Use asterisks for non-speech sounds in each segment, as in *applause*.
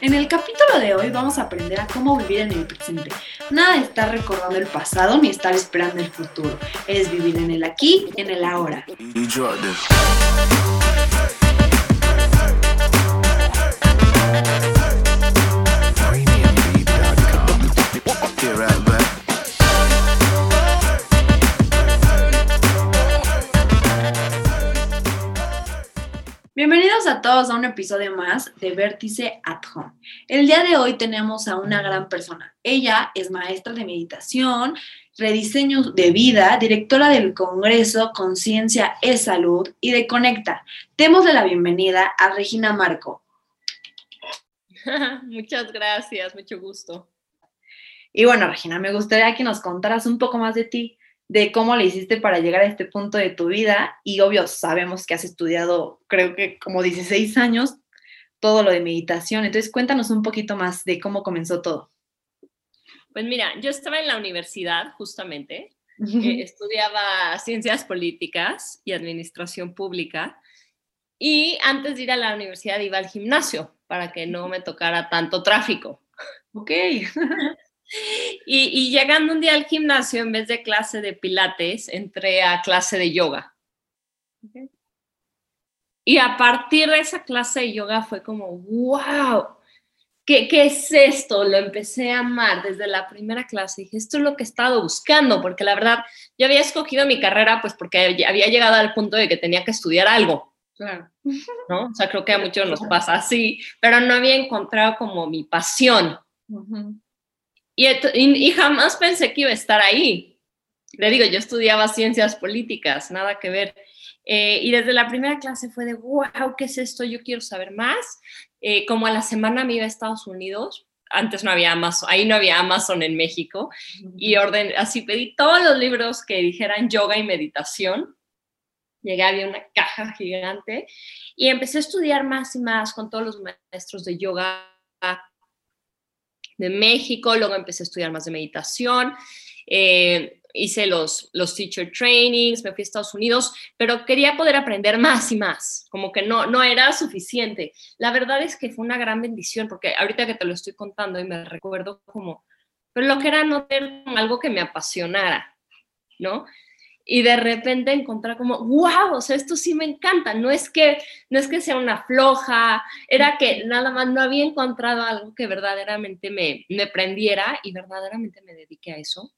En el capítulo de hoy vamos a aprender a cómo vivir en el presente. Nada de estar recordando el pasado ni estar esperando el futuro. Es vivir en el aquí, en el ahora. Bienvenidos a todos a un episodio más de Vértice at Home. El día de hoy tenemos a una gran persona. Ella es maestra de meditación, rediseño de vida, directora del Congreso Conciencia es Salud y de Conecta. Démosle la bienvenida a Regina Marco. *laughs* Muchas gracias, mucho gusto. Y bueno, Regina, me gustaría que nos contaras un poco más de ti de cómo le hiciste para llegar a este punto de tu vida y obvio sabemos que has estudiado creo que como 16 años todo lo de meditación, entonces cuéntanos un poquito más de cómo comenzó todo. Pues mira, yo estaba en la universidad justamente, eh, estudiaba ciencias políticas y administración pública y antes de ir a la universidad iba al gimnasio para que no me tocara tanto tráfico. Ok. *laughs* Y, llegando un día al gimnasio, en vez de clase de pilates, entré a clase de yoga. Y a partir de esa clase de yoga fue como, wow, ¿qué, ¿qué, es esto? Lo empecé a amar desde la primera clase. Dije, esto es lo que he estado buscando, porque la verdad, yo había escogido mi carrera pues porque había llegado al punto de que tenía que estudiar algo. Claro. ¿no? O sea, creo que a muchos nos pasa así, pero no había encontrado como mi pasión. Y, jamás pensé que iba a estar ahí. Le digo, yo estudiaba ciencias políticas, nada que ver. Eh, y desde la primera clase fue de, wow, ¿qué es esto? Yo quiero saber más. Eh, como a la semana me iba a Estados Unidos, antes no había Amazon, ahí no había Amazon en México, y orden, así pedí todos los libros que dijeran yoga y meditación. Llegué, había una caja gigante y empecé a estudiar más y más con todos los maestros de yoga, de México, luego empecé a estudiar más de meditación, eh, hice los, los teacher trainings, me fui a Estados Unidos, pero quería poder aprender más y más, como que no, no era suficiente. La verdad es que fue una gran bendición, porque ahorita que te lo estoy contando y me recuerdo como, pero lo que era no tener algo que me apasionara, ¿no? Y de repente encontrar como, wow, o sea, esto sí me encanta, no es que, no es que sea una floja, era que nada más no había encontrado algo que verdaderamente me, me prendiera y verdaderamente me dediqué a eso.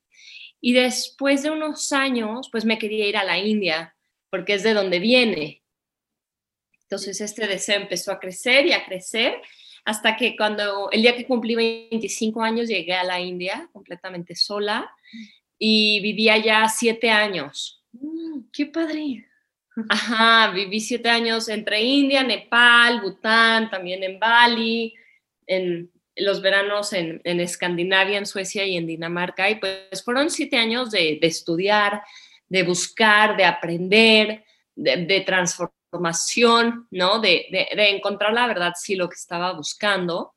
Y después de unos años, pues me quería ir a la India, porque es de donde viene. Entonces este deseo empezó a crecer y a crecer hasta que cuando el día que cumplí 25 años llegué a la India completamente sola y vivía ya siete años. Mm, ¡Qué padre! Ajá, viví siete años entre India, Nepal, Bután, también en Bali, en los veranos en, en Escandinavia, en Suecia y en Dinamarca. Y pues fueron siete años de, de estudiar, de buscar, de aprender, de, de transformación, ¿no? De, de, encontrar la verdad, sí, lo que estaba buscando.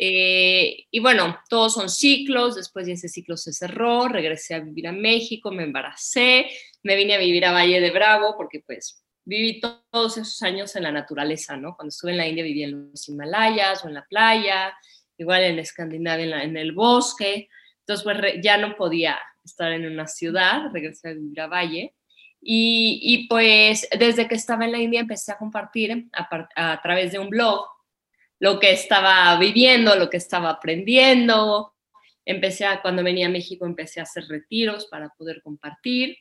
Eh, y bueno, todos son ciclos, después de ese ciclo se cerró, regresé a vivir a México, me embaracé, me vine a vivir a Valle de Bravo porque pues viví todos esos años en la naturaleza, ¿no? Cuando estuve en la India viví en los Himalayas o en la playa, igual en Escandinavia en, el bosque, entonces pues ya no podía estar en una ciudad, regresé a vivir a Valle. Y, y pues desde que estaba en la India empecé a compartir a, a través de un blog lo que estaba viviendo, lo que estaba aprendiendo. Empecé a, cuando venía a México, empecé a hacer retiros para poder compartir.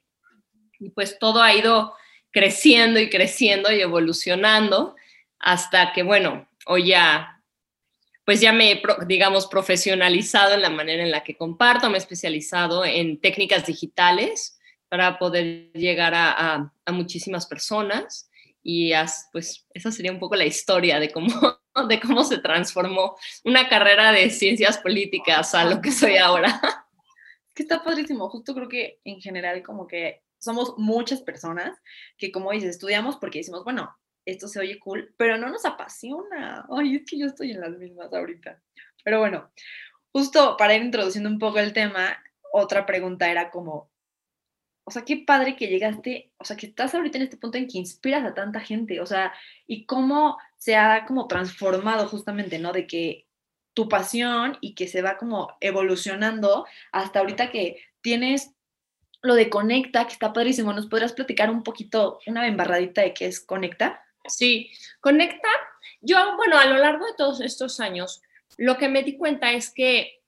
Y pues todo ha ido creciendo y creciendo y evolucionando hasta que, bueno, hoy ya, pues ya me he, digamos, profesionalizado en la manera en la que comparto, me he especializado en técnicas digitales para poder llegar a, a muchísimas personas y pues esa sería un poco la historia de cómo, *laughs* de cómo se transformó una carrera de ciencias políticas a lo que soy ahora. *laughs* Que está padrísimo, justo creo que en general como que somos muchas personas que como dices, estudiamos porque decimos, bueno, esto se oye cool, pero no nos apasiona. Ay, es que yo estoy en las mismas ahorita. Pero bueno, justo para ir introduciendo un poco el tema, otra pregunta era como, o sea, qué padre que llegaste, o sea, que estás ahorita en este punto en que inspiras a tanta gente, o sea, y cómo se ha como transformado justamente, ¿no? De que tu pasión y que se va como evolucionando hasta ahorita que tienes lo de Conecta, que está padrísimo. ¿Nos podrás platicar un poquito, una embarradita de qué es Conecta? Sí, Conecta, yo, bueno, a lo largo de todos estos años, lo que me di cuenta es que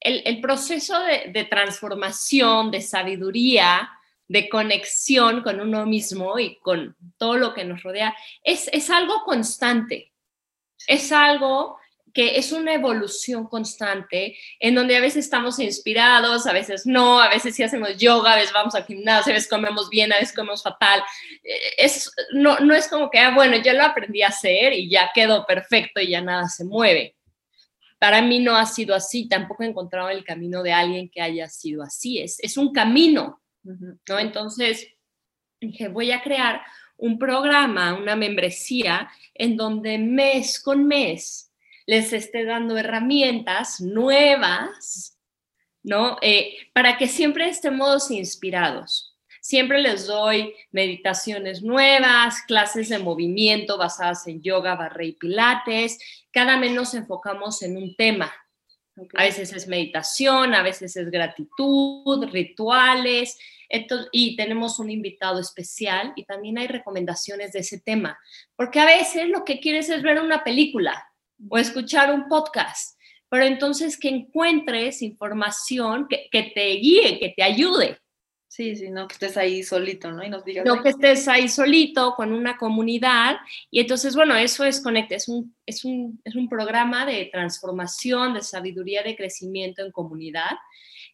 el, proceso de, transformación, de sabiduría, de conexión con uno mismo y con todo lo que nos rodea, es, es algo constante. Es algo que es una evolución constante en donde a veces estamos inspirados, a veces no, a veces sí hacemos yoga, a veces vamos al gimnasio, a veces comemos bien, a veces comemos fatal. Eh, es, no, no es como que, ah, bueno, ya lo aprendí a hacer y ya quedó perfecto y ya nada se mueve. Para mí no ha sido así, tampoco he encontrado el camino de alguien que haya sido así, es, es un camino, ¿no? Entonces, dije, voy a crear un programa, una membresía, en donde mes con mes les esté dando herramientas nuevas, ¿no? Eh, para que siempre estemos inspirados. Siempre les doy meditaciones nuevas, clases de movimiento basadas en yoga, barre y pilates. Cada mes nos enfocamos en un tema. A veces es meditación, a veces es gratitud, rituales. y tenemos un invitado especial y también hay recomendaciones de ese tema. Porque a veces lo que quieres es ver una película o escuchar un podcast, pero entonces que encuentres información que, te guíe, que te ayude. Sí, sí, no que estés ahí solito, ¿no? Y nos digas. No que estés ahí solito con una comunidad. Y entonces, bueno, eso es Conecta, es un, es un, es un programa de transformación, de sabiduría, de crecimiento en comunidad.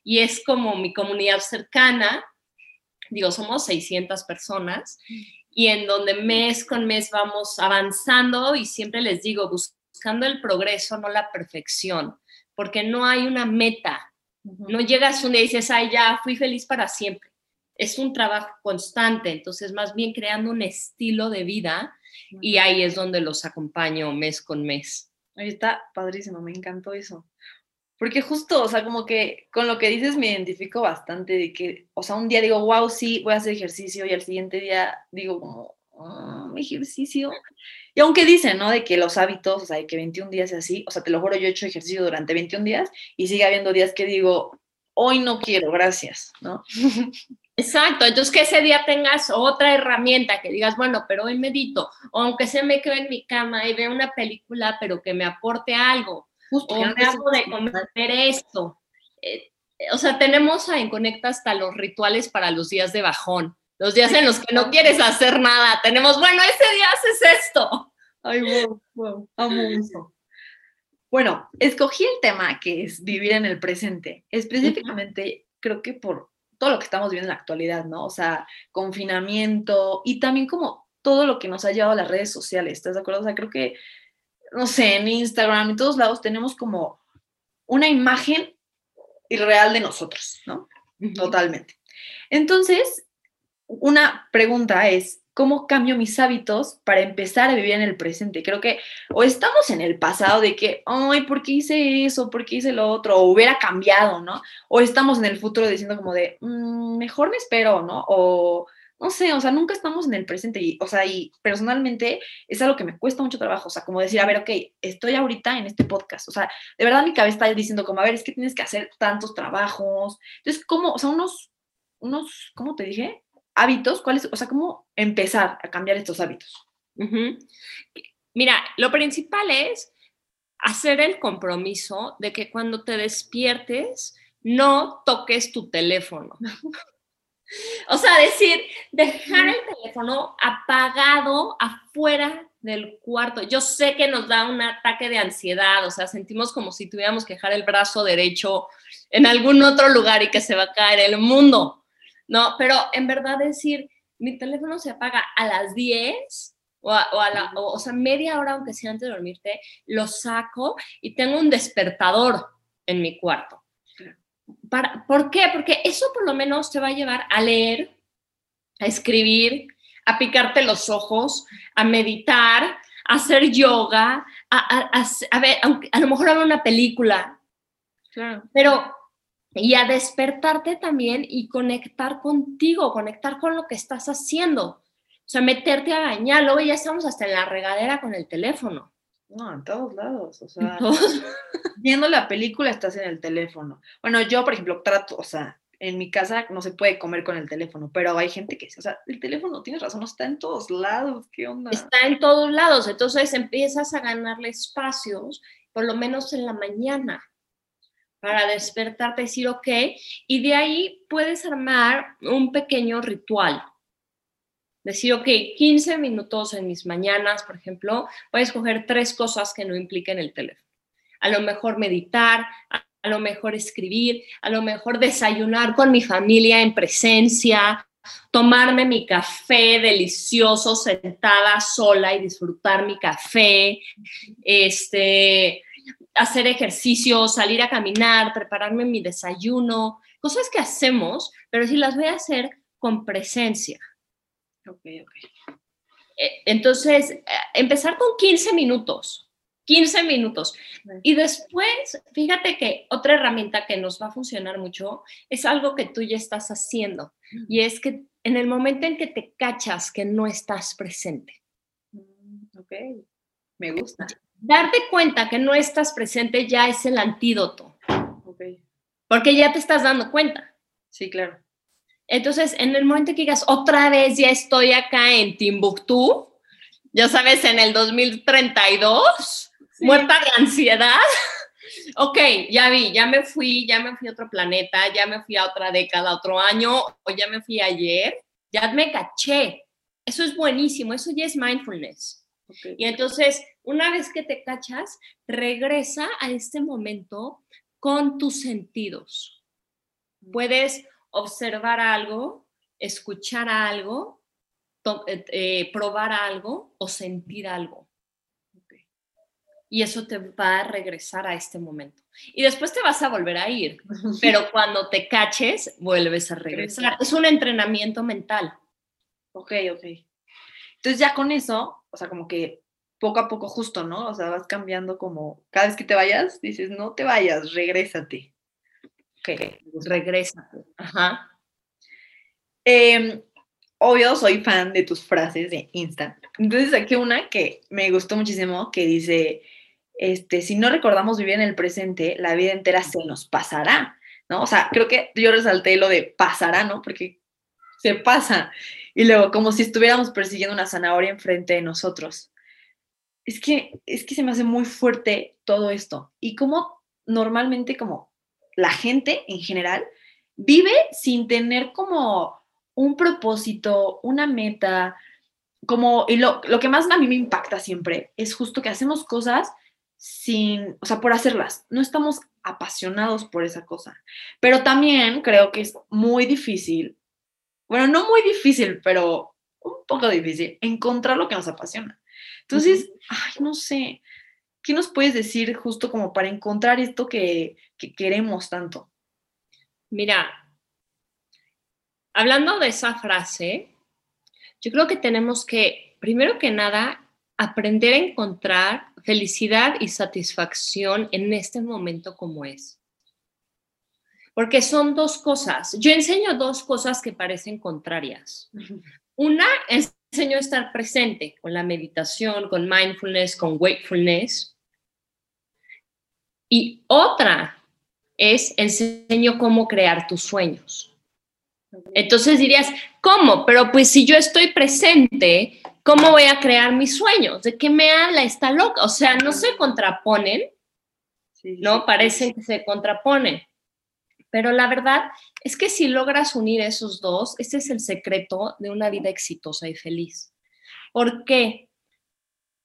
Y es como mi comunidad cercana, digo, somos 600 personas, y en donde mes con mes vamos avanzando y siempre les digo, buscando el progreso, no la perfección, porque no hay una meta. No llegas un día y dices, ay, ya fui feliz para siempre. Es un trabajo constante, entonces más bien creando un estilo de vida y ahí es donde los acompaño mes con mes. Ahí está padrísimo, me encantó eso. Porque justo, o sea, como que con lo que dices me identifico bastante de que, o sea, un día digo, wow, sí, voy a hacer ejercicio y al siguiente día digo como, oh, ejercicio. Y aunque dicen, ¿no? De que los hábitos, o sea, de que 21 días es así, o sea, te lo juro, yo he hecho ejercicio durante 21 días y sigue habiendo días que digo, hoy no quiero, gracias, ¿no? *laughs* Exacto, entonces que ese día tengas otra herramienta que digas, bueno, pero hoy medito, o aunque se me quede en mi cama y vea una película, pero que me aporte algo, Justo, o me hago de comer esto. Eh, o sea, tenemos en Conecta hasta los rituales para los días de bajón los días en los que no quieres hacer nada, tenemos, bueno, ese día haces esto. Ay, wow, wow, amo eso. Bueno, escogí el tema que es vivir en el presente, específicamente creo que por todo lo que estamos viendo en la actualidad, ¿no? O sea, confinamiento y también como todo lo que nos ha llevado a las redes sociales, ¿estás de acuerdo? O sea, creo que, no sé, en Instagram, en todos lados tenemos como una imagen irreal de nosotros, ¿no? Totalmente. Entonces, una pregunta es, ¿cómo cambio mis hábitos para empezar a vivir en el presente? Creo que o estamos en el pasado de que, ay, ¿por qué hice eso? ¿Por qué hice lo otro? O hubiera cambiado, ¿no? O estamos en el futuro diciendo como de, mm, mejor me espero, ¿no? O no sé, o sea, nunca estamos en el presente y, o sea, y personalmente es algo que me cuesta mucho trabajo, o sea, como decir, a ver, ok, estoy ahorita en este podcast, o sea, de verdad mi cabeza está diciendo como, a ver, es que tienes que hacer tantos trabajos, entonces, ¿cómo, o sea, unos, unos, ¿cómo te dije? Hábitos, ¿cuáles, o sea, cómo empezar a cambiar estos hábitos? Mira, lo principal es hacer el compromiso de que cuando te despiertes no toques tu teléfono. *laughs* o sea, decir, dejar el teléfono apagado afuera del cuarto. Yo sé que nos da un ataque de ansiedad, o sea, sentimos como si tuviéramos que dejar el brazo derecho en algún otro lugar y que se va a caer el mundo. No, pero en verdad decir, mi teléfono se apaga a las 10 o, a, la, o, sea, media hora, aunque sea antes de dormirte, lo saco y tengo un despertador en mi cuarto. Para, ¿Por qué? Porque eso por lo menos te va a llevar a leer, a escribir, a picarte los ojos, a meditar, a hacer yoga, a, a, ver, aunque, a lo mejor a ver una película. Claro. Pero y a despertarte también y conectar contigo, conectar con lo que estás haciendo. O sea, meterte a bañar, luego ya estamos hasta en la regadera con el teléfono. No, en todos lados, o sea, *laughs* viendo la película estás en el teléfono. Bueno, yo, por ejemplo, trato, o sea, en mi casa no se puede comer con el teléfono, pero hay gente que, o sea, el teléfono, tienes razón, está en todos lados, ¿qué onda? Está en todos lados, entonces empiezas a ganarle espacios, por lo menos en la mañana, para despertarte y decir, ok, y de ahí puedes armar un pequeño ritual. Decir, ok, 15 minutos en mis mañanas, por ejemplo, voy a escoger tres cosas que no impliquen el teléfono. A lo mejor meditar, a lo mejor escribir, a lo mejor desayunar con mi familia en presencia, tomarme mi café delicioso sentada sola y disfrutar mi café, este, hacer ejercicio, salir a caminar, prepararme mi desayuno, cosas que hacemos, pero si las voy a hacer con presencia. Ok, ok. Eh, entonces, eh, empezar con 15 minutos, 15 minutos. Y después, fíjate que otra herramienta que nos va a funcionar mucho es algo que tú ya estás haciendo. Y es que en el momento en que te cachas que no estás presente. Mm, ok, me gusta. Darte cuenta que no estás presente ya es el antídoto. Ok. Porque ya te estás dando cuenta. Sí, claro. Entonces, en el momento que digas, otra vez ya estoy acá en Timbuktu, ya sabes, en el 2032, muerta de ansiedad. *laughs* ok, ya vi, ya me fui, ya me fui a otro planeta, ya me fui a otra década, otro año, o ya me fui ayer, ya me caché. Eso es buenísimo, eso ya es mindfulness. Y entonces, una vez que te cachas, regresa a este momento con tus sentidos. Puedes observar algo, escuchar algo, eh, eh, probar algo o sentir algo. Y eso te va a regresar a este momento. Y después te vas a volver a ir, *laughs* pero cuando te caches, vuelves a regresar. Es un entrenamiento mental. Ok, ok. Entonces ya con eso, o sea, como que poco a poco justo, ¿no? O sea, vas cambiando como, cada vez que te vayas, dices, no te vayas, regrésate. Ok, regresa. Ajá. Em, obvio, soy fan de tus frases de Insta. Entonces saqué una que me gustó muchísimo, que dice, este, si no recordamos vivir en el presente, la vida entera se nos pasará, ¿no? O sea, creo que yo resalté lo de pasará, ¿no? Porque se pasa. Y luego, como si estuviéramos persiguiendo una zanahoria enfrente de nosotros. Es que, es que se me hace muy fuerte todo esto. Y como normalmente, como la gente en general vive sin tener como un propósito, una meta, como, y lo, que más a mí me impacta siempre es justo que hacemos cosas sin, o sea, por hacerlas, no estamos apasionados por esa cosa. Pero también creo que es muy difícil, bueno, no muy difícil, pero un poco difícil, encontrar lo que nos apasiona. Entonces, ay, no sé, ¿qué nos puedes decir justo como para encontrar esto que, queremos tanto? Mira, hablando de esa frase, yo creo que tenemos que, primero que nada, aprender a encontrar felicidad y satisfacción en este momento como es. Porque son dos cosas. Yo enseño dos cosas que parecen contrarias. Una, enseño a estar presente con la meditación, con mindfulness, con wakefulness. Y otra es enseño cómo crear tus sueños. Entonces dirías, ¿cómo? Pero pues si yo estoy presente, ¿cómo voy a crear mis sueños? ¿De qué me habla esta loca? O sea, no se contraponen, ¿no? Parecen que se contraponen. Pero la verdad es que si logras unir esos dos, ese es el secreto de una vida exitosa y feliz. ¿Por qué?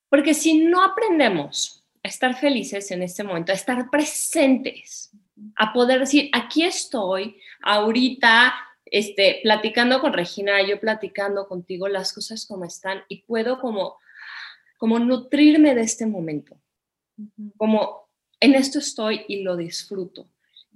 Porque si no aprendemos a estar felices en este momento, a estar presentes, a poder decir, aquí estoy, ahorita, este, platicando con Regina, yo platicando contigo las cosas como están y puedo como, como nutrirme de este momento, como en esto estoy y lo disfruto.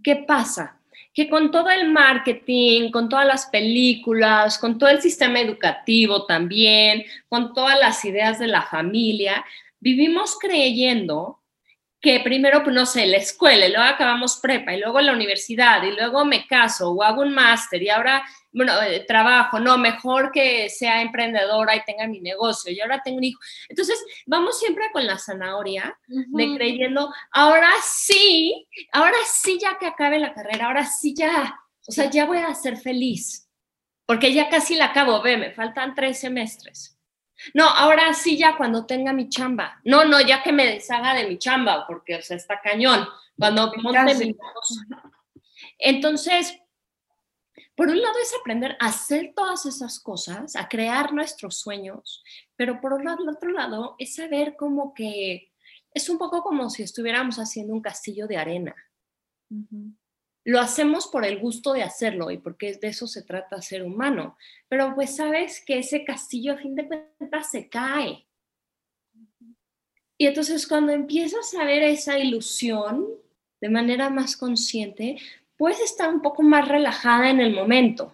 ¿Qué pasa? Que con todo el marketing, con todas las películas, con todo el sistema educativo también, con todas las ideas de la familia, vivimos creyendo que primero, pues no sé, la escuela, y luego acabamos prepa, y luego la universidad, y luego me caso o hago un máster, y ahora, bueno, eh, trabajo, no, mejor que sea emprendedora y tenga mi negocio, y ahora tengo un hijo. Entonces, vamos siempre con la zanahoria, de creyendo, ahora sí, ahora sí ya que acabe la carrera, ahora sí ya, o sea, ya voy a ser feliz, porque ya casi la acabo, ve, me faltan tres semestres. No, ahora sí ya cuando tenga mi chamba. No, no, ya que me deshaga de mi chamba, porque, o sea, está cañón. Cuando monte mi Entonces, por un lado es aprender a hacer todas esas cosas, a crear nuestros sueños, pero por otro lado es saber como que es un poco como si estuviéramos haciendo un castillo de arena lo hacemos por el gusto de hacerlo y porque de eso se trata ser humano. Pero pues sabes que ese castillo a fin de cuentas se cae. Y entonces cuando empiezas a ver esa ilusión de manera más consciente, puedes estar un poco más relajada en el momento.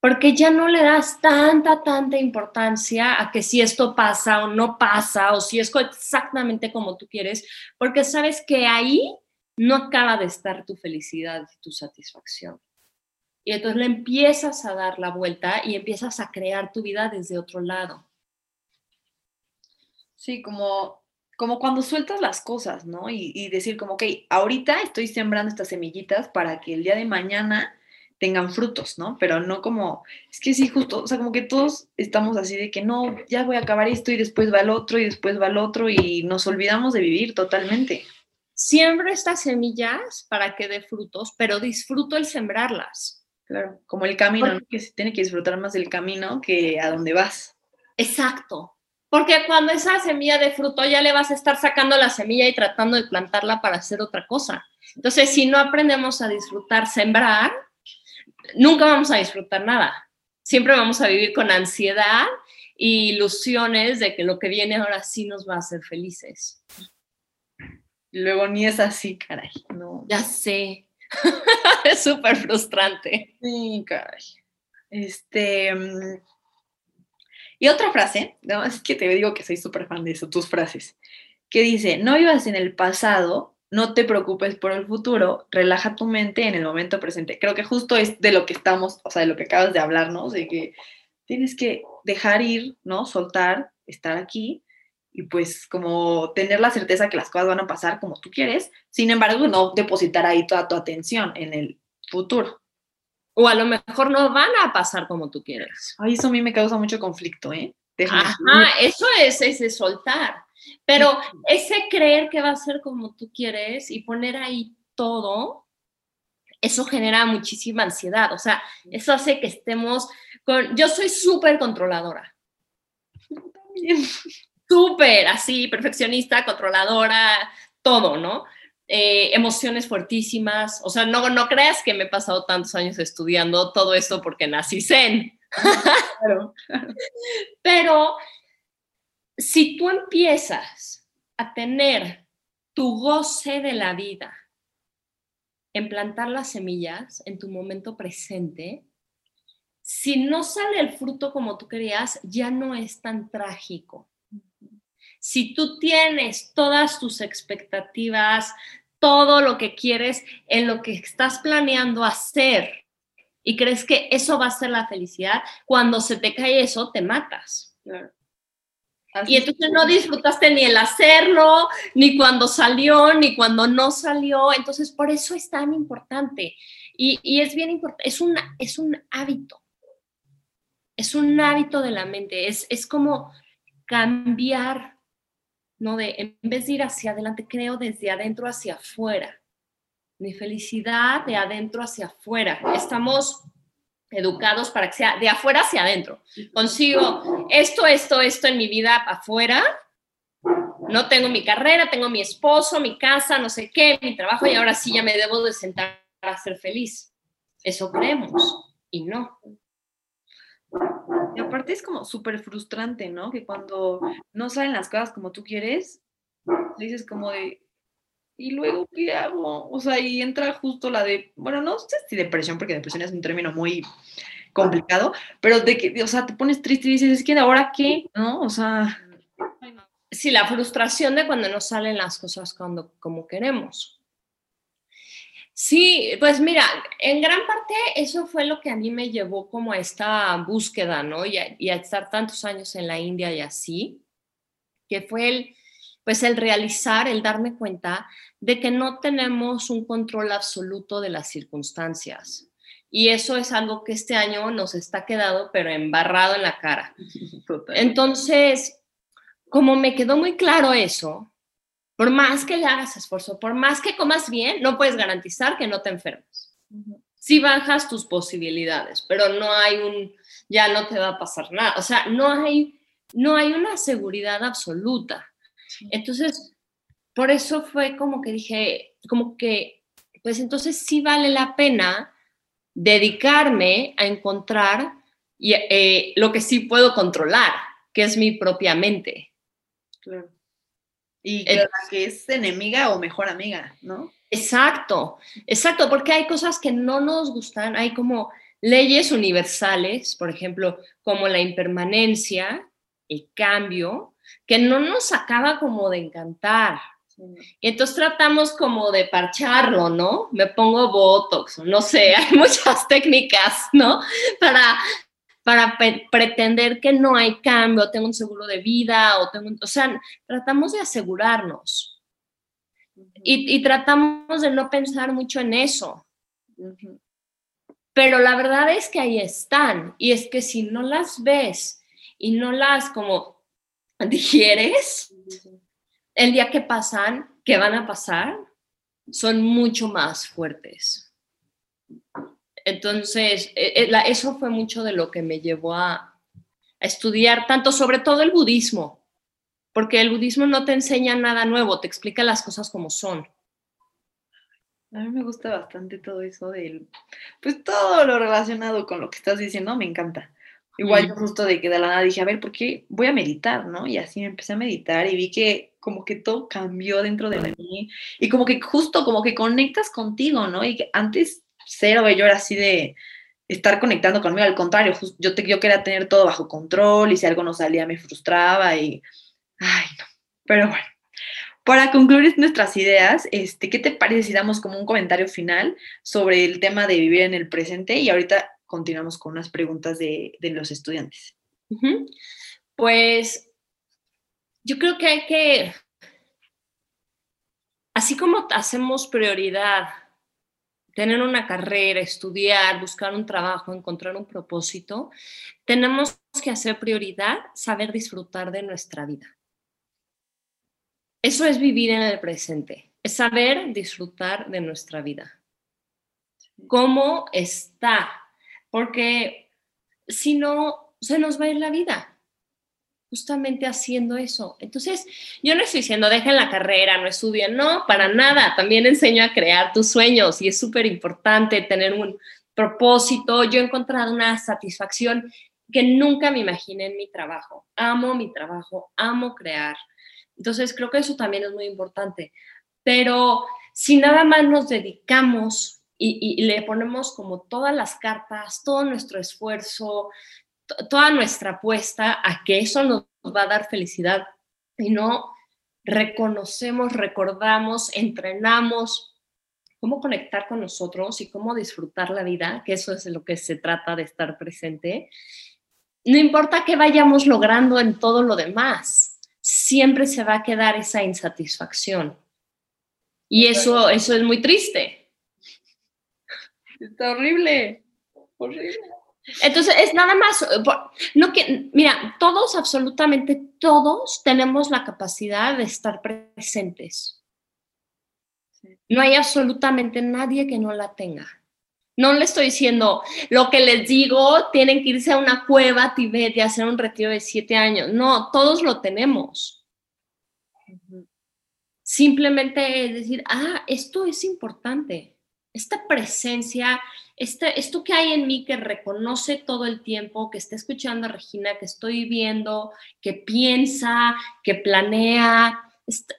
Porque ya no le das tanta, tanta importancia a que si esto pasa o no pasa, o si es exactamente como tú quieres, porque sabes que ahí no acaba de estar tu felicidad y tu satisfacción. Y entonces le empiezas a dar la vuelta y empiezas a crear tu vida desde otro lado. Sí, como, como cuando sueltas las cosas, ¿no? Y, decir como, ok, ahorita estoy sembrando estas semillitas para que el día de mañana tengan frutos, ¿no? Pero no como, es que sí, justo, o sea, como que todos estamos así de que no, ya voy a acabar esto y después va el otro y después va el otro y nos olvidamos de vivir totalmente. Siembro estas semillas para que dé frutos, pero disfruto el sembrarlas. Claro, como el camino, que se tiene que disfrutar más del camino que a dónde vas. Exacto. Porque cuando esa semilla de fruto ya le vas a estar sacando la semilla y tratando de plantarla para hacer otra cosa. Entonces, si no aprendemos a disfrutar sembrar, nunca vamos a disfrutar nada. Siempre vamos a vivir con ansiedad e ilusiones de que lo que viene ahora sí nos va a hacer felices luego ni es así, caray. No. Ya sé. *laughs* es súper frustrante. Sí, caray. Este. Mm, y otra frase, no, es que te digo que soy súper fan de eso, tus frases, que dice, no vivas en el pasado, no te preocupes por el futuro, relaja tu mente en el momento presente. Creo que justo es de lo que estamos, o sea, de lo que acabas de hablar, ¿no? De que tienes que dejar ir, ¿no? Soltar, estar aquí y pues como tener la certeza que las cosas van a pasar como tú quieres, sin embargo no depositar ahí toda tu atención en el futuro. O a lo mejor no van a pasar como tú quieres. Ay, eso a mí me causa mucho conflicto, ¿eh? Ajá, eso es ese soltar. Pero ese creer que va a ser como tú quieres y poner ahí todo, eso genera muchísima ansiedad. O sea, eso hace que estemos con... Yo soy súper controladora. También súper así, perfeccionista, controladora, todo, ¿no? Eh, emociones fuertísimas, o sea, no, no creas que me he pasado tantos años estudiando todo esto porque nací zen. Claro. Pero si tú empiezas a tener tu goce de la vida, en plantar las semillas en tu momento presente, si no sale el fruto como tú querías, ya no es tan trágico si tú tienes todas tus expectativas, todo lo que quieres en lo que estás planeando hacer y crees que eso va a ser la felicidad, cuando se te cae eso, te matas. Y entonces no disfrutaste ni el hacerlo, ni cuando salió, ni cuando no salió. Entonces, por eso es tan importante. Y, es bien importante, es, es un hábito. Es un hábito de la mente. Es, es como cambiar ¿no? De en vez de ir hacia adelante, creo desde adentro hacia afuera. Mi felicidad de adentro hacia afuera. Estamos educados para que sea de afuera hacia adentro. Consigo esto, esto, esto en mi vida afuera. No tengo mi carrera, tengo mi esposo, mi casa, no sé qué, mi trabajo y ahora sí ya me debo de sentar a ser feliz. Eso creemos y no. Y aparte es como súper frustrante, ¿no? Que cuando no salen las cosas como tú quieres, dices como de, ¿y luego qué hago? O sea, y entra justo la de, bueno, no sé si depresión, porque depresión es un término muy complicado, pero de que, o sea, te pones triste y dices, es que ahora qué, ¿no? O sea... sí, la frustración de cuando no salen las cosas cuando, como queremos. Sí, pues mira, en gran parte eso fue lo que a mí me llevó como a esta búsqueda, ¿no? Y a, y a estar tantos años en la India y así, que fue el, pues el realizar, el darme cuenta de que no tenemos un control absoluto de las circunstancias. Y eso es algo que este año nos está quedado, pero embarrado en la cara. *laughs* Entonces, como me quedó muy claro eso, por más que le hagas esfuerzo, por más que comas bien, no puedes garantizar que no te enfermes. Sí bajas tus posibilidades, pero no hay un, ya no te va a pasar nada. O sea, no hay, no hay una seguridad absoluta. Entonces, por eso fue como que dije, como que, pues entonces sí vale la pena dedicarme a encontrar eh, lo que sí puedo controlar, que es mi propia mente. Claro. Y que, que es enemiga o mejor amiga, ¿no? Exacto, exacto, porque hay cosas que no nos gustan, hay como leyes universales, por ejemplo, como la impermanencia, el cambio, que no nos acaba como de encantar. Y entonces tratamos como de parcharlo, ¿no? Me pongo Botox, no sé, *laughs* hay muchas técnicas, ¿no? Para para pretender que no hay cambio, tengo un seguro de vida, o tengo, o sea, tratamos de asegurarnos. y, tratamos de no pensar mucho en eso. Pero la verdad es que ahí están, y es que si no las ves y no las como digieres, el día que pasan, que van a pasar, son mucho más fuertes. Entonces, e, e, eso fue mucho de lo que me llevó a, estudiar tanto, sobre todo el budismo, porque el budismo no te enseña nada nuevo, te explica las cosas como son. A mí me gusta bastante todo eso del, pues todo lo relacionado con lo que estás diciendo, me encanta. Igual yo justo de que de la nada dije, a ver, ¿por qué voy a meditar, no? Y así me empecé a meditar y vi que como que todo cambió dentro de mí y como que justo como que conectas contigo, ¿no? Y que antes cero, yo era así de estar conectando conmigo, al contrario, yo, te, yo quería tener todo bajo control y si algo no salía me frustraba y, ay, no, pero bueno. Para concluir nuestras ideas, este, ¿qué te parece si damos como un comentario final sobre el tema de vivir en el presente? Y ahorita continuamos con unas preguntas de, de los estudiantes. Pues yo creo que hay que, así como hacemos prioridad tener una carrera, estudiar, buscar un trabajo, encontrar un propósito, tenemos que hacer prioridad saber disfrutar de nuestra vida. Eso es vivir en el presente, es saber disfrutar de nuestra vida. ¿Cómo está? Porque si no, se nos va a ir la vida justamente haciendo eso. Entonces, yo no estoy diciendo, dejen la carrera, no estudien, no, para nada, también enseño a crear tus sueños y es súper importante tener un propósito. Yo he encontrado una satisfacción que nunca me imaginé en mi trabajo. Amo mi trabajo, amo crear. Entonces, creo que eso también es muy importante. Pero si nada más nos dedicamos y, y le ponemos como todas las cartas, todo nuestro esfuerzo, toda nuestra apuesta a que eso nos va a dar felicidad y no reconocemos, recordamos, entrenamos cómo conectar con nosotros y cómo disfrutar la vida, que eso es lo que se trata de estar presente. No importa qué vayamos logrando en todo lo demás, siempre se va a quedar esa insatisfacción. Y eso, eso es muy triste. Está horrible. Horrible. Entonces, es nada más, eh, no que, mira, todos, absolutamente todos tenemos la capacidad de estar presentes. No hay absolutamente nadie que no la tenga. No le estoy diciendo lo que les digo, tienen que irse a una cueva a Tibet y hacer un retiro de siete años. No, todos lo tenemos. Simplemente es decir, ah, esto es importante. Esta presencia este, esto que hay en mí que reconoce todo el tiempo, que está escuchando a Regina, que estoy viendo, que piensa, que planea,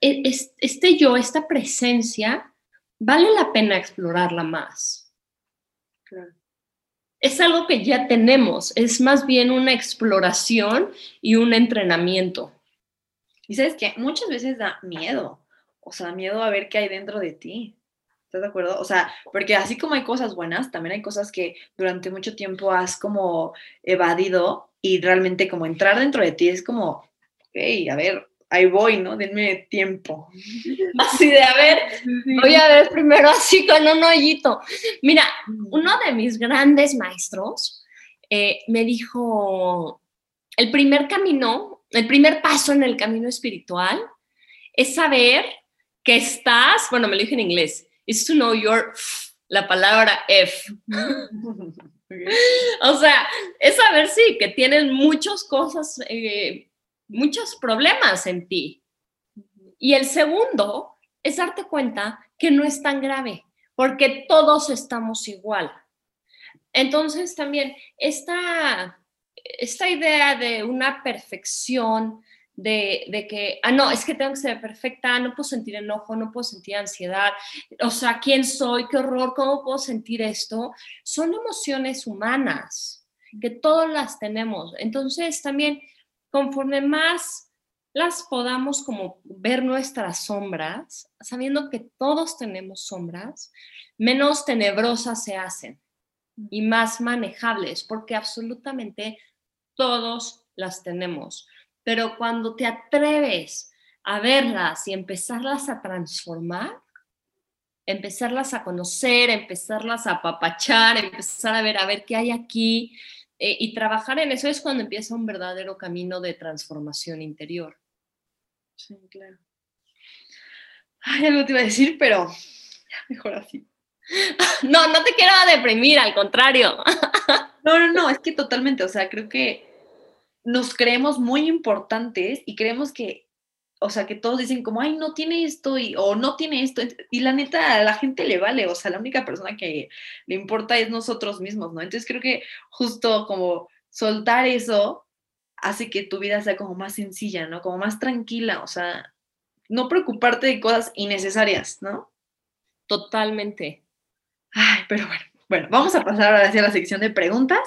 e, este, yo, esta presencia, vale la pena explorarla más. Es algo que ya tenemos, es más bien una exploración y un entrenamiento. Y sabes que muchas veces da miedo, o sea, miedo a ver qué hay dentro de ti. ¿Estás de acuerdo? O sea, porque así como hay cosas buenas, también hay cosas que durante mucho tiempo has como evadido y realmente como entrar dentro de ti es como, hey, a ver, ahí voy, ¿no? Denme tiempo. *laughs* *laughs* Así de, a ver, voy a ver primero así con un hoyito. Mira, uno de mis grandes maestros eh, me dijo, el primer camino, el primer paso en el camino espiritual es saber que estás, bueno, me lo dije en inglés, is to know your, la palabra F. *laughs* O sea, es saber, sí, que tienes muchas cosas, eh, muchos problemas en ti. Y el segundo es darte cuenta que no es tan grave, porque todos estamos igual. Entonces también esta, esta idea de una perfección, de, que, ah, no, es que tengo que ser perfecta, no puedo sentir enojo, no puedo sentir ansiedad, o sea, ¿quién soy? ¿Qué horror? ¿Cómo puedo sentir esto? Son emociones humanas, que todos las tenemos. Entonces, también, conforme más las podamos como ver nuestras sombras, sabiendo que todos tenemos sombras, menos tenebrosas se hacen y más manejables, porque absolutamente todos las tenemos pero cuando te atreves a verlas y empezarlas a transformar, empezarlas a conocer, empezarlas a apapachar, empezar a ver, a ver qué hay aquí eh, y trabajar en eso es cuando empieza un verdadero camino de transformación interior. Sí, claro. Ay, algo te iba a decir, pero mejor así. *laughs* No, no te quiero deprimir, al contrario. No, no, no, es que totalmente, o sea, creo que nos creemos muy importantes y creemos que, o sea, que todos dicen como, ay, no tiene esto y, o no tiene esto. Y la neta, a la gente le vale, o sea, la única persona que le importa es nosotros mismos, ¿no? Entonces creo que justo como soltar eso hace que tu vida sea como más sencilla, ¿no? Como más tranquila, o sea, no preocuparte de cosas innecesarias, ¿no? Totalmente. Ay, pero bueno. Bueno, vamos a pasar ahora hacia la sección de preguntas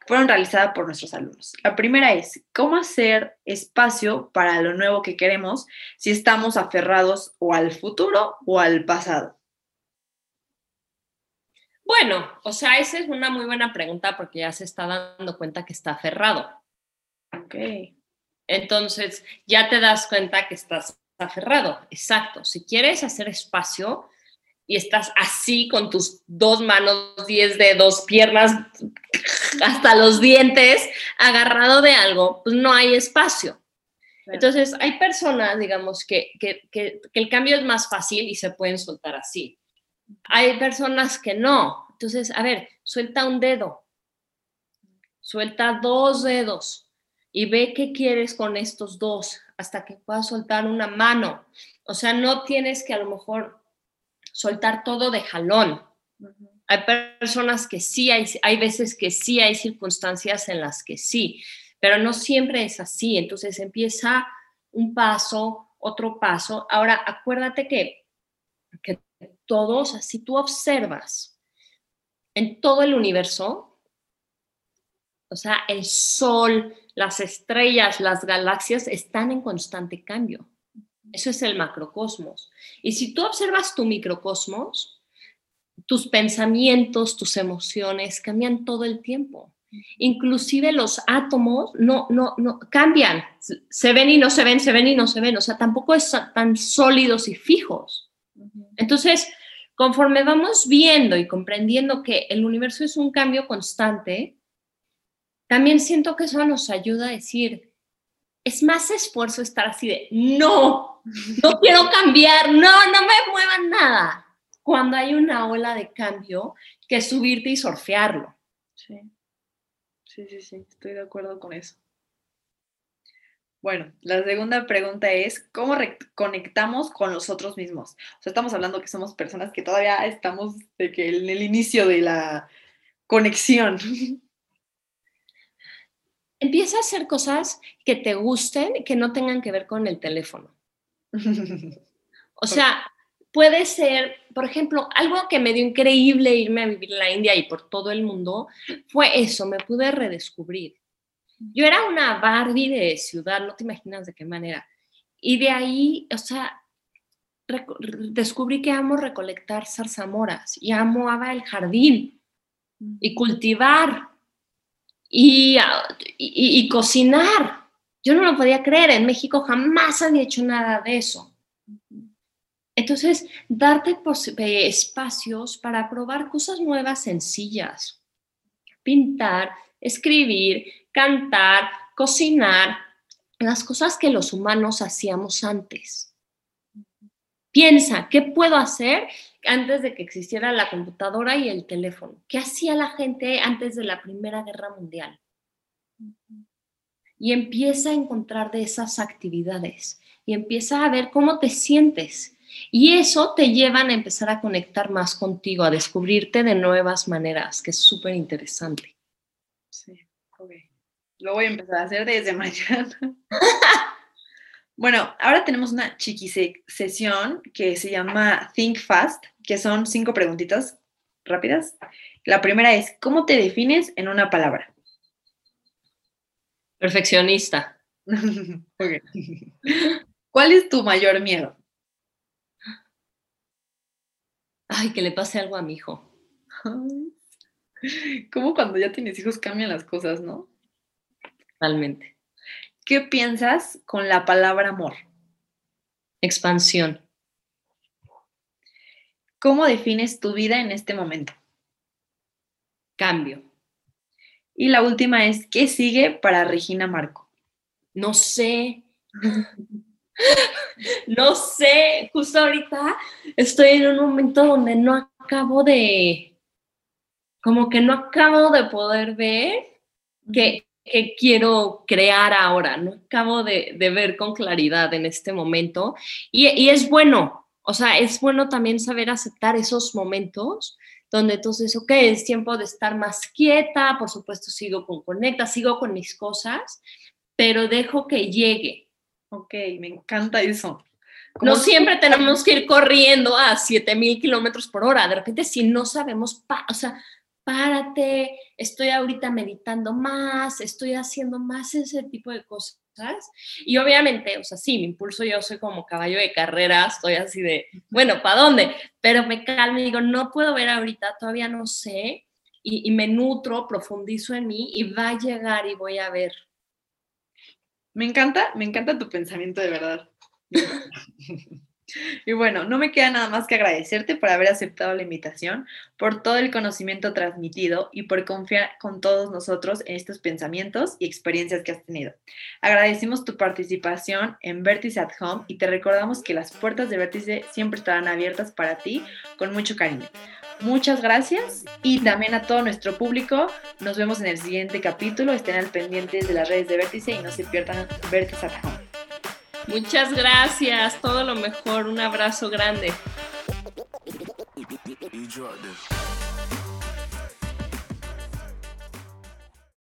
que fueron realizadas por nuestros alumnos. La primera es, ¿cómo hacer espacio para lo nuevo que queremos si estamos aferrados o al futuro o al pasado? Bueno, o sea, esa es una muy buena pregunta porque ya se está dando cuenta que está aferrado. Ok. Entonces, ya te das cuenta que estás aferrado. Exacto. Si quieres hacer espacio, y estás así con tus dos manos, diez dedos, piernas, hasta los dientes, agarrado de algo, pues no hay espacio. Entonces, hay personas, digamos, que, que, que, el cambio es más fácil y se pueden soltar así. Hay personas que no. Entonces, a ver, suelta un dedo, suelta dos dedos y ve qué quieres con estos dos hasta que puedas soltar una mano. O sea, no tienes que a lo mejor soltar todo de jalón. Hay personas que sí, hay, hay veces que sí, hay circunstancias en las que sí, pero no siempre es así. Entonces empieza un paso, otro paso. Ahora, acuérdate que, que todos, si tú observas en todo el universo, o sea, el sol, las estrellas, las galaxias están en constante cambio. Eso es el macrocosmos. Y si tú observas tu microcosmos, tus pensamientos, tus emociones cambian todo el tiempo. Inclusive los átomos no, no, no cambian, se ven y no se ven, se ven y no se ven, o sea, tampoco están tan sólidos y fijos. Entonces, conforme vamos viendo y comprendiendo que el universo es un cambio constante, también siento que eso nos ayuda a decir, es más esfuerzo estar así de, no, no quiero cambiar, no, no me muevan nada. Cuando hay una ola de cambio, que subirte y surfearlo. Sí, sí, sí, sí, estoy de acuerdo con eso. Bueno, la segunda pregunta es, ¿cómo conectamos con nosotros mismos? O sea, estamos hablando que somos personas que todavía estamos de que en el inicio de la conexión. empieza a hacer cosas que te gusten, que no tengan que ver con el teléfono. *laughs* O sea, puede ser, por ejemplo, algo que me dio increíble irme a vivir a la India y por todo el mundo, fue eso, me pude redescubrir. Yo era una Barbie de ciudad, no te imaginas de qué manera. Y de ahí, o sea, descubrí que amo recolectar zarzamoras y amo el jardín y cultivar y, y, cocinar. Yo no lo podía creer, en México jamás había hecho nada de eso. Entonces, darte espacios para probar cosas nuevas sencillas. Pintar, escribir, cantar, cocinar, las cosas que los humanos hacíamos antes. Piensa, ¿qué puedo hacer antes de que existiera la computadora y el teléfono? ¿Qué hacía la gente antes de la Primera Guerra Mundial? Y empieza a encontrar de esas actividades y empieza a ver cómo te sientes. Y eso te lleva a empezar a conectar más contigo, a descubrirte de nuevas maneras, que es súper interesante. Sí, ok. Lo voy a empezar a hacer desde *laughs* mañana. Bueno, ahora tenemos una chiqui sesión que se llama Think Fast, que son cinco preguntitas rápidas. La primera es, ¿cómo te defines en una palabra? Perfeccionista. *laughs* ¿Cuál es tu mayor miedo? Ay, que le pase algo a mi hijo. ¿Cómo cuando ya tienes hijos cambian las cosas, no? Totalmente. ¿Qué piensas con la palabra amor? Expansión. ¿Cómo defines tu vida en este momento? Cambio. Y la última es, ¿qué sigue para Regina Marco? No sé. *laughs* no sé. Justo ahorita estoy en un momento donde no acabo de, como que no acabo de poder ver que que quiero crear ahora, ¿no? Acabo de, ver con claridad en este momento y, es bueno, o sea, es bueno también saber aceptar esos momentos donde entonces, ok, es tiempo de estar más quieta, por supuesto sigo con Conecta, sigo con mis cosas, pero dejo que llegue. Ok, me encanta eso. no siempre tenemos que ir corriendo a 7000 kilómetros por hora. De repente, si no sabemos, o sea, párate, estoy ahorita meditando más, estoy haciendo más ese tipo de cosas. Y obviamente, o sea, sí, mi impulso yo soy como caballo de carrera, estoy así de, bueno, ¿para dónde? Pero me calmo y digo, no puedo ver ahorita, todavía no sé, y, y me nutro, profundizo en mí y va a llegar y voy a ver. Me encanta, me encanta tu pensamiento de verdad. *laughs* Y bueno, no me queda nada más que agradecerte por haber aceptado la invitación, por todo el conocimiento transmitido y por confiar con todos nosotros en estos pensamientos y experiencias que has tenido. Agradecemos tu participación en Vértice at Home y te recordamos que las puertas de Vértice siempre estarán abiertas para ti con mucho cariño. Muchas gracias y también a todo nuestro público. Nos vemos en el siguiente capítulo. Estén al pendientes de las redes de Vértice y no se pierdan Vértice at Home. Muchas gracias, todo lo mejor, un abrazo grande.